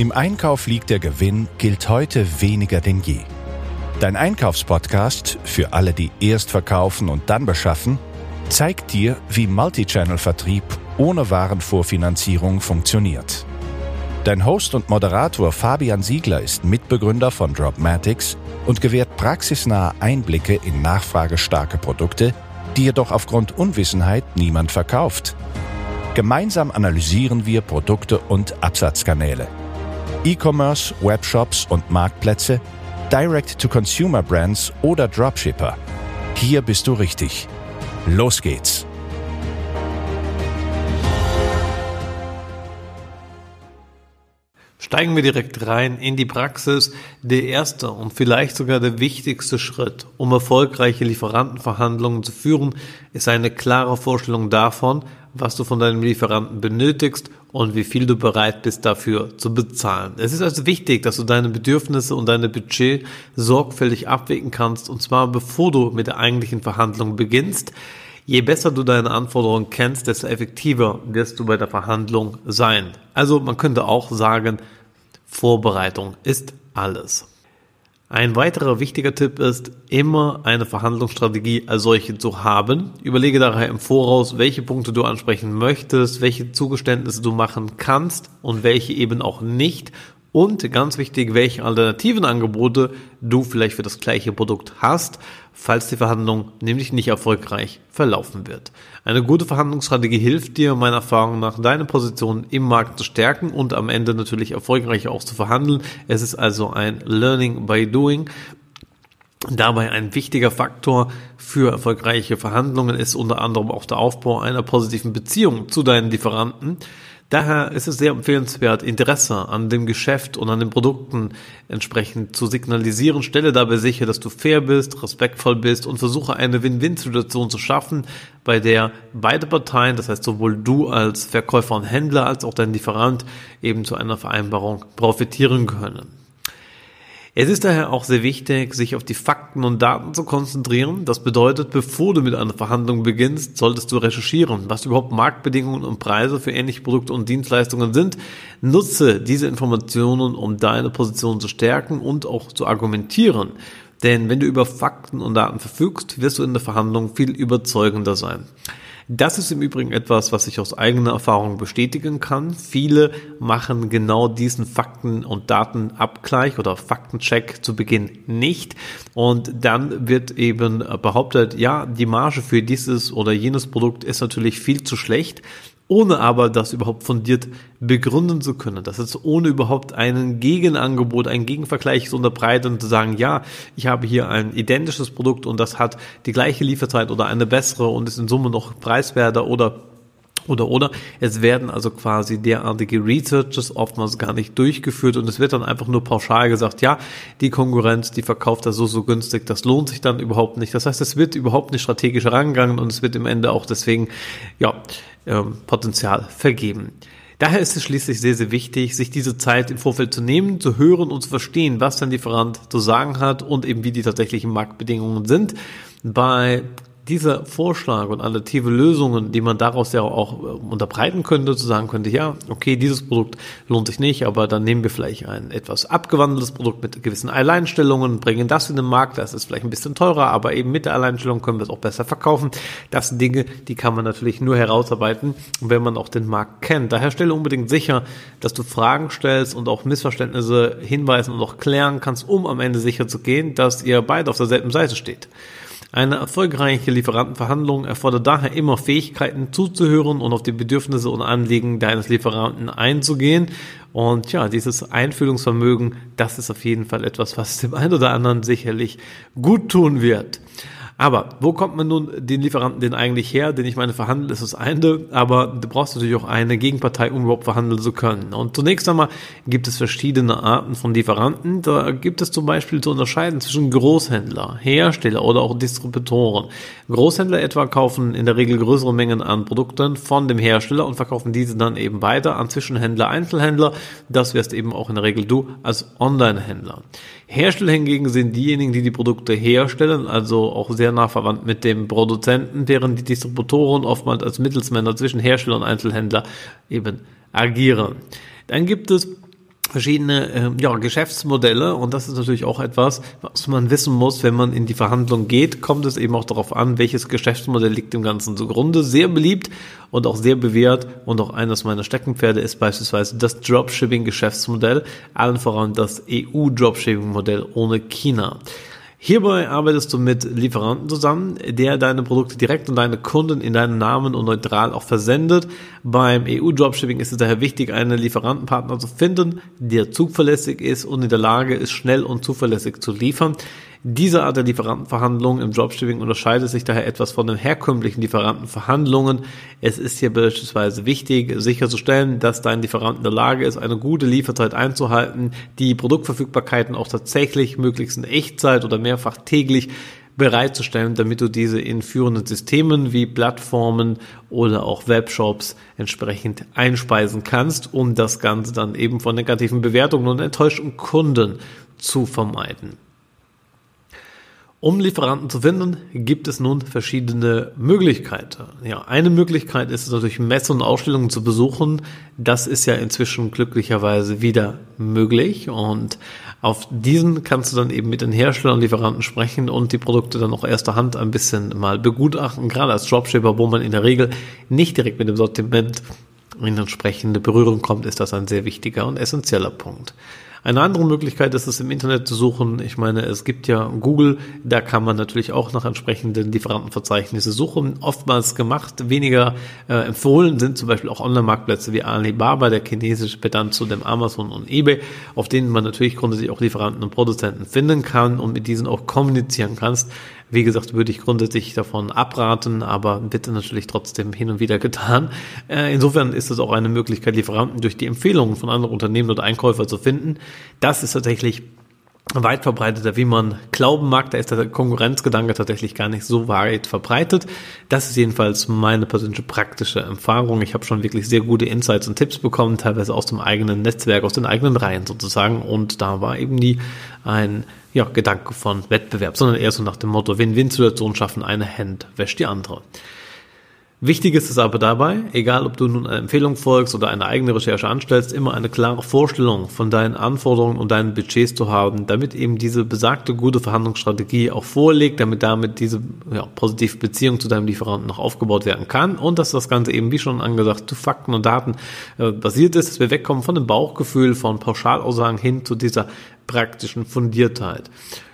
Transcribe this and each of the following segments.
Im Einkauf liegt der Gewinn gilt heute weniger denn je. Dein Einkaufspodcast für alle, die erst verkaufen und dann beschaffen, zeigt dir, wie Multichannel-Vertrieb ohne Warenvorfinanzierung funktioniert. Dein Host und Moderator Fabian Siegler ist Mitbegründer von Dropmatics und gewährt praxisnahe Einblicke in nachfragestarke Produkte, die jedoch aufgrund Unwissenheit niemand verkauft. Gemeinsam analysieren wir Produkte und Absatzkanäle. E-Commerce, Webshops und Marktplätze, Direct-to-Consumer-Brands oder Dropshipper. Hier bist du richtig. Los geht's! Steigen wir direkt rein in die Praxis. Der erste und vielleicht sogar der wichtigste Schritt, um erfolgreiche Lieferantenverhandlungen zu führen, ist eine klare Vorstellung davon, was du von deinem Lieferanten benötigst und wie viel du bereit bist dafür zu bezahlen. Es ist also wichtig, dass du deine Bedürfnisse und deine Budget sorgfältig abwägen kannst und zwar bevor du mit der eigentlichen Verhandlung beginnst. Je besser du deine Anforderungen kennst, desto effektiver wirst du bei der Verhandlung sein. Also man könnte auch sagen, Vorbereitung ist alles. Ein weiterer wichtiger Tipp ist, immer eine Verhandlungsstrategie als solche zu haben. Überlege daher im Voraus, welche Punkte du ansprechen möchtest, welche Zugeständnisse du machen kannst und welche eben auch nicht und ganz wichtig, welche alternativen Angebote du vielleicht für das gleiche Produkt hast, falls die Verhandlung nämlich nicht erfolgreich verlaufen wird. Eine gute Verhandlungsstrategie hilft dir, meiner Erfahrung nach, deine Position im Markt zu stärken und am Ende natürlich erfolgreich auch zu verhandeln. Es ist also ein Learning by Doing. Dabei ein wichtiger Faktor für erfolgreiche Verhandlungen ist unter anderem auch der Aufbau einer positiven Beziehung zu deinen Lieferanten. Daher ist es sehr empfehlenswert, Interesse an dem Geschäft und an den Produkten entsprechend zu signalisieren. Stelle dabei sicher, dass du fair bist, respektvoll bist und versuche eine Win-Win-Situation zu schaffen, bei der beide Parteien, das heißt sowohl du als Verkäufer und Händler als auch dein Lieferant, eben zu einer Vereinbarung profitieren können. Es ist daher auch sehr wichtig, sich auf die Fakten und Daten zu konzentrieren. Das bedeutet, bevor du mit einer Verhandlung beginnst, solltest du recherchieren, was überhaupt Marktbedingungen und Preise für ähnliche Produkte und Dienstleistungen sind. Nutze diese Informationen, um deine Position zu stärken und auch zu argumentieren. Denn wenn du über Fakten und Daten verfügst, wirst du in der Verhandlung viel überzeugender sein. Das ist im Übrigen etwas, was ich aus eigener Erfahrung bestätigen kann. Viele machen genau diesen Fakten- und Datenabgleich oder Faktencheck zu Beginn nicht. Und dann wird eben behauptet, ja, die Marge für dieses oder jenes Produkt ist natürlich viel zu schlecht ohne aber das überhaupt fundiert begründen zu können. Das ist ohne überhaupt einen Gegenangebot, einen Gegenvergleich zu unterbreiten und zu sagen, ja, ich habe hier ein identisches Produkt und das hat die gleiche Lieferzeit oder eine bessere und ist in Summe noch preiswerter oder oder oder es werden also quasi derartige Researches oftmals gar nicht durchgeführt und es wird dann einfach nur pauschal gesagt, ja, die Konkurrenz, die verkauft das so so günstig, das lohnt sich dann überhaupt nicht. Das heißt, es wird überhaupt nicht strategisch herangegangen und es wird im Ende auch deswegen ja ähm, Potenzial vergeben. Daher ist es schließlich sehr, sehr wichtig, sich diese Zeit im Vorfeld zu nehmen, zu hören und zu verstehen, was dein Lieferant zu sagen hat und eben wie die tatsächlichen Marktbedingungen sind. Bei dieser Vorschlag und alternative Lösungen, die man daraus ja auch äh, unterbreiten könnte, zu sagen könnte, ja, okay, dieses Produkt lohnt sich nicht, aber dann nehmen wir vielleicht ein etwas abgewandeltes Produkt mit gewissen Alleinstellungen, bringen das in den Markt, das ist vielleicht ein bisschen teurer, aber eben mit der Alleinstellung können wir es auch besser verkaufen. Das sind Dinge, die kann man natürlich nur herausarbeiten, wenn man auch den Markt kennt. Daher stelle unbedingt sicher, dass du Fragen stellst und auch Missverständnisse hinweisen und auch klären kannst, um am Ende sicher zu gehen, dass ihr beide auf derselben Seite steht. Eine erfolgreiche Lieferantenverhandlung erfordert daher immer Fähigkeiten zuzuhören und auf die Bedürfnisse und Anliegen deines Lieferanten einzugehen. Und ja, dieses Einfühlungsvermögen, das ist auf jeden Fall etwas, was dem einen oder anderen sicherlich gut tun wird. Aber wo kommt man nun den Lieferanten denn eigentlich her? Denn ich meine, verhandeln ist das eine, aber du brauchst natürlich auch eine Gegenpartei, um überhaupt verhandeln zu können. Und zunächst einmal gibt es verschiedene Arten von Lieferanten. Da gibt es zum Beispiel zu unterscheiden zwischen Großhändler, Hersteller oder auch Distributoren. Großhändler etwa kaufen in der Regel größere Mengen an Produkten von dem Hersteller und verkaufen diese dann eben weiter an Zwischenhändler, Einzelhändler. Das wärst eben auch in der Regel du als Online-Händler. Hersteller hingegen sind diejenigen, die die Produkte herstellen, also auch sehr nah verwandt mit dem Produzenten, während die Distributoren oftmals als Mittelsmänner zwischen Hersteller und Einzelhändler eben agieren. Dann gibt es verschiedene äh, ja, Geschäftsmodelle und das ist natürlich auch etwas, was man wissen muss, wenn man in die Verhandlung geht, kommt es eben auch darauf an, welches Geschäftsmodell liegt dem Ganzen zugrunde. Sehr beliebt und auch sehr bewährt und auch eines meiner Steckenpferde ist beispielsweise das Dropshipping-Geschäftsmodell, allen voran das EU-Dropshipping-Modell ohne China. Hierbei arbeitest du mit Lieferanten zusammen, der deine Produkte direkt an deine Kunden in deinen Namen und neutral auch versendet. Beim EU-Dropshipping ist es daher wichtig, einen Lieferantenpartner zu finden, der zuverlässig ist und in der Lage ist, schnell und zuverlässig zu liefern. Diese Art der Lieferantenverhandlungen im Dropshipping unterscheidet sich daher etwas von den herkömmlichen Lieferantenverhandlungen. Es ist hier beispielsweise wichtig, sicherzustellen, dass dein Lieferant in der Lage ist, eine gute Lieferzeit einzuhalten, die Produktverfügbarkeiten auch tatsächlich möglichst in Echtzeit oder mehrfach täglich bereitzustellen, damit du diese in führenden Systemen wie Plattformen oder auch Webshops entsprechend einspeisen kannst, um das Ganze dann eben von negativen Bewertungen und enttäuschten Kunden zu vermeiden. Um Lieferanten zu finden, gibt es nun verschiedene Möglichkeiten. Ja, eine Möglichkeit ist es natürlich Messe und Ausstellungen zu besuchen. Das ist ja inzwischen glücklicherweise wieder möglich und auf diesen kannst du dann eben mit den Herstellern und Lieferanten sprechen und die Produkte dann auch erster Hand ein bisschen mal begutachten. Gerade als Dropshipper, wo man in der Regel nicht direkt mit dem Sortiment in entsprechende Berührung kommt, ist das ein sehr wichtiger und essentieller Punkt. Eine andere Möglichkeit ist es im Internet zu suchen. Ich meine, es gibt ja Google, da kann man natürlich auch nach entsprechenden Lieferantenverzeichnisse suchen. Oftmals gemacht, weniger äh, empfohlen sind zum Beispiel auch Online-Marktplätze wie Alibaba, der chinesische Pedant zu dem Amazon und eBay, auf denen man natürlich grundsätzlich auch Lieferanten und Produzenten finden kann und mit diesen auch kommunizieren kannst. Wie gesagt, würde ich grundsätzlich davon abraten, aber bitte natürlich trotzdem hin und wieder getan. Äh, insofern ist es auch eine Möglichkeit, Lieferanten durch die Empfehlungen von anderen Unternehmen oder Einkäufer zu finden. Das ist tatsächlich weit verbreiteter, wie man glauben mag. Da ist der Konkurrenzgedanke tatsächlich gar nicht so weit verbreitet. Das ist jedenfalls meine persönliche praktische Erfahrung. Ich habe schon wirklich sehr gute Insights und Tipps bekommen, teilweise aus dem eigenen Netzwerk, aus den eigenen Reihen sozusagen. Und da war eben nie ein ja, Gedanke von Wettbewerb, sondern eher so nach dem Motto Win-Win-Situation schaffen, eine Hand wäscht die andere. Wichtig ist es aber dabei, egal ob du nun eine Empfehlung folgst oder eine eigene Recherche anstellst, immer eine klare Vorstellung von deinen Anforderungen und deinen Budgets zu haben, damit eben diese besagte gute Verhandlungsstrategie auch vorliegt, damit damit diese ja, positive Beziehung zu deinem Lieferanten noch aufgebaut werden kann und dass das Ganze eben, wie schon angesagt, zu Fakten und Daten äh, basiert ist, dass wir wegkommen von dem Bauchgefühl, von Pauschalaussagen hin zu dieser praktischen Fundiertheit.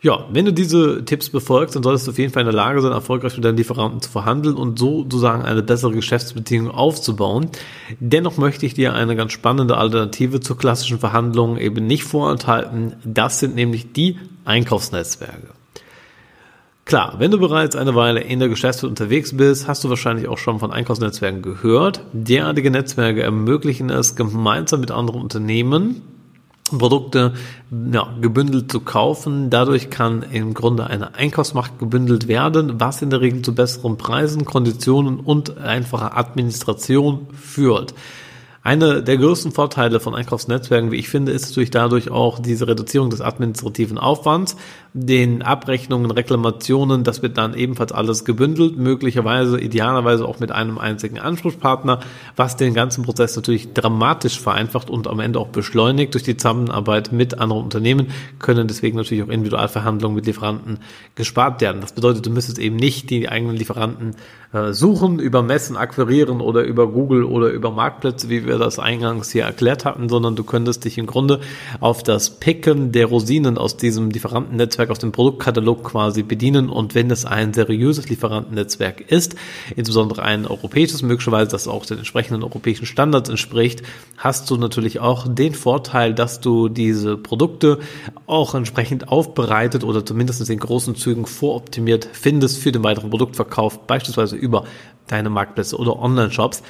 Ja, wenn du diese Tipps befolgst, dann solltest du auf jeden Fall in der Lage sein, erfolgreich mit deinen Lieferanten zu verhandeln und so sozusagen eine bessere Geschäftsbeziehung aufzubauen. Dennoch möchte ich dir eine ganz spannende Alternative zur klassischen Verhandlung eben nicht vorenthalten. Das sind nämlich die Einkaufsnetzwerke. Klar, wenn du bereits eine Weile in der Geschäftswelt unterwegs bist, hast du wahrscheinlich auch schon von Einkaufsnetzwerken gehört. Derartige Netzwerke ermöglichen es, gemeinsam mit anderen Unternehmen Produkte ja, gebündelt zu kaufen. Dadurch kann im Grunde eine Einkaufsmacht gebündelt werden, was in der Regel zu besseren Preisen, Konditionen und einfacher Administration führt. Eine der größten Vorteile von Einkaufsnetzwerken, wie ich finde, ist natürlich dadurch auch diese Reduzierung des administrativen Aufwands, den Abrechnungen, Reklamationen, das wird dann ebenfalls alles gebündelt, möglicherweise idealerweise auch mit einem einzigen Ansprechpartner, was den ganzen Prozess natürlich dramatisch vereinfacht und am Ende auch beschleunigt durch die Zusammenarbeit mit anderen Unternehmen, können deswegen natürlich auch Individualverhandlungen mit Lieferanten gespart werden. Das bedeutet, du müsstest eben nicht die eigenen Lieferanten äh, suchen, über Messen akquirieren oder über Google oder über Marktplätze, wie wir das eingangs hier erklärt hatten, sondern du könntest dich im Grunde auf das Picken der Rosinen aus diesem Lieferantennetzwerk, aus dem Produktkatalog quasi bedienen und wenn es ein seriöses Lieferantennetzwerk ist, insbesondere ein europäisches, möglicherweise das auch den entsprechenden europäischen Standards entspricht, hast du natürlich auch den Vorteil, dass du diese Produkte auch entsprechend aufbereitet oder zumindest in großen Zügen voroptimiert findest für den weiteren Produktverkauf, beispielsweise über deine Marktplätze oder Online-Shops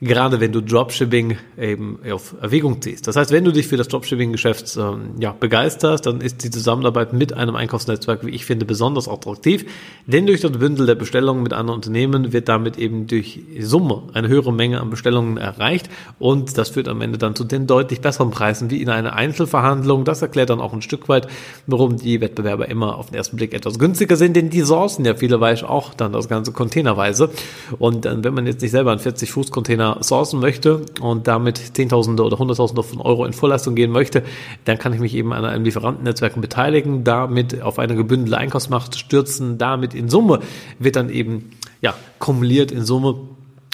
gerade wenn du Dropshipping eben auf Erwägung ziehst. Das heißt, wenn du dich für das Dropshipping-Geschäft ähm, ja, begeisterst, dann ist die Zusammenarbeit mit einem Einkaufsnetzwerk, wie ich finde, besonders attraktiv. Denn durch das Bündel der Bestellungen mit anderen Unternehmen wird damit eben durch Summe eine höhere Menge an Bestellungen erreicht und das führt am Ende dann zu den deutlich besseren Preisen wie in einer Einzelverhandlung. Das erklärt dann auch ein Stück weit, warum die Wettbewerber immer auf den ersten Blick etwas günstiger sind, denn die sourcen ja vielerweise auch dann das ganze containerweise. Und dann, wenn man jetzt nicht selber einen 40-Fuß-Container sourcen möchte und damit Zehntausende oder Hunderttausende von Euro in Vorleistung gehen möchte, dann kann ich mich eben an einem Lieferantennetzwerk beteiligen, damit auf eine gebündelte Einkaufsmacht stürzen, damit in Summe wird dann eben ja, kumuliert in Summe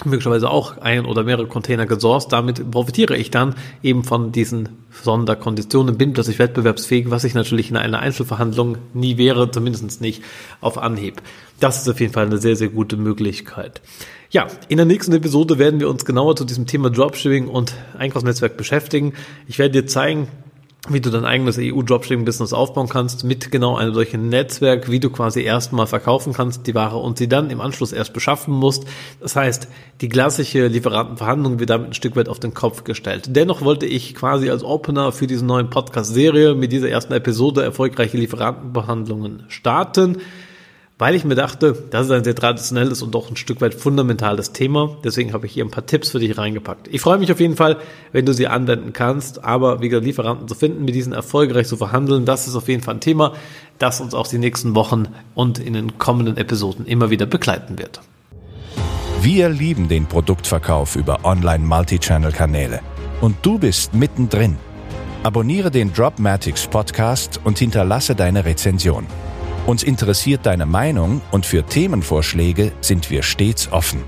möglicherweise auch ein oder mehrere Container gesourced. Damit profitiere ich dann eben von diesen Sonderkonditionen, bin plötzlich wettbewerbsfähig, was ich natürlich in einer Einzelverhandlung nie wäre, zumindest nicht auf Anhieb. Das ist auf jeden Fall eine sehr, sehr gute Möglichkeit. Ja, in der nächsten Episode werden wir uns genauer zu diesem Thema Dropshipping und Einkaufsnetzwerk beschäftigen. Ich werde dir zeigen, wie du dein eigenes EU-Dropshipping-Business aufbauen kannst mit genau einem solchen Netzwerk, wie du quasi erstmal verkaufen kannst, die Ware und sie dann im Anschluss erst beschaffen musst. Das heißt, die klassische Lieferantenverhandlung wird damit ein Stück weit auf den Kopf gestellt. Dennoch wollte ich quasi als Opener für diese neuen Podcast-Serie mit dieser ersten Episode erfolgreiche Lieferantenbehandlungen starten weil ich mir dachte, das ist ein sehr traditionelles und doch ein Stück weit fundamentales Thema. Deswegen habe ich hier ein paar Tipps für dich reingepackt. Ich freue mich auf jeden Fall, wenn du sie anwenden kannst, aber wie gesagt, Lieferanten zu finden, mit diesen erfolgreich zu verhandeln, das ist auf jeden Fall ein Thema, das uns auch die nächsten Wochen und in den kommenden Episoden immer wieder begleiten wird. Wir lieben den Produktverkauf über Online-Multichannel-Kanäle. Und du bist mittendrin. Abonniere den Dropmatics Podcast und hinterlasse deine Rezension. Uns interessiert deine Meinung und für Themenvorschläge sind wir stets offen.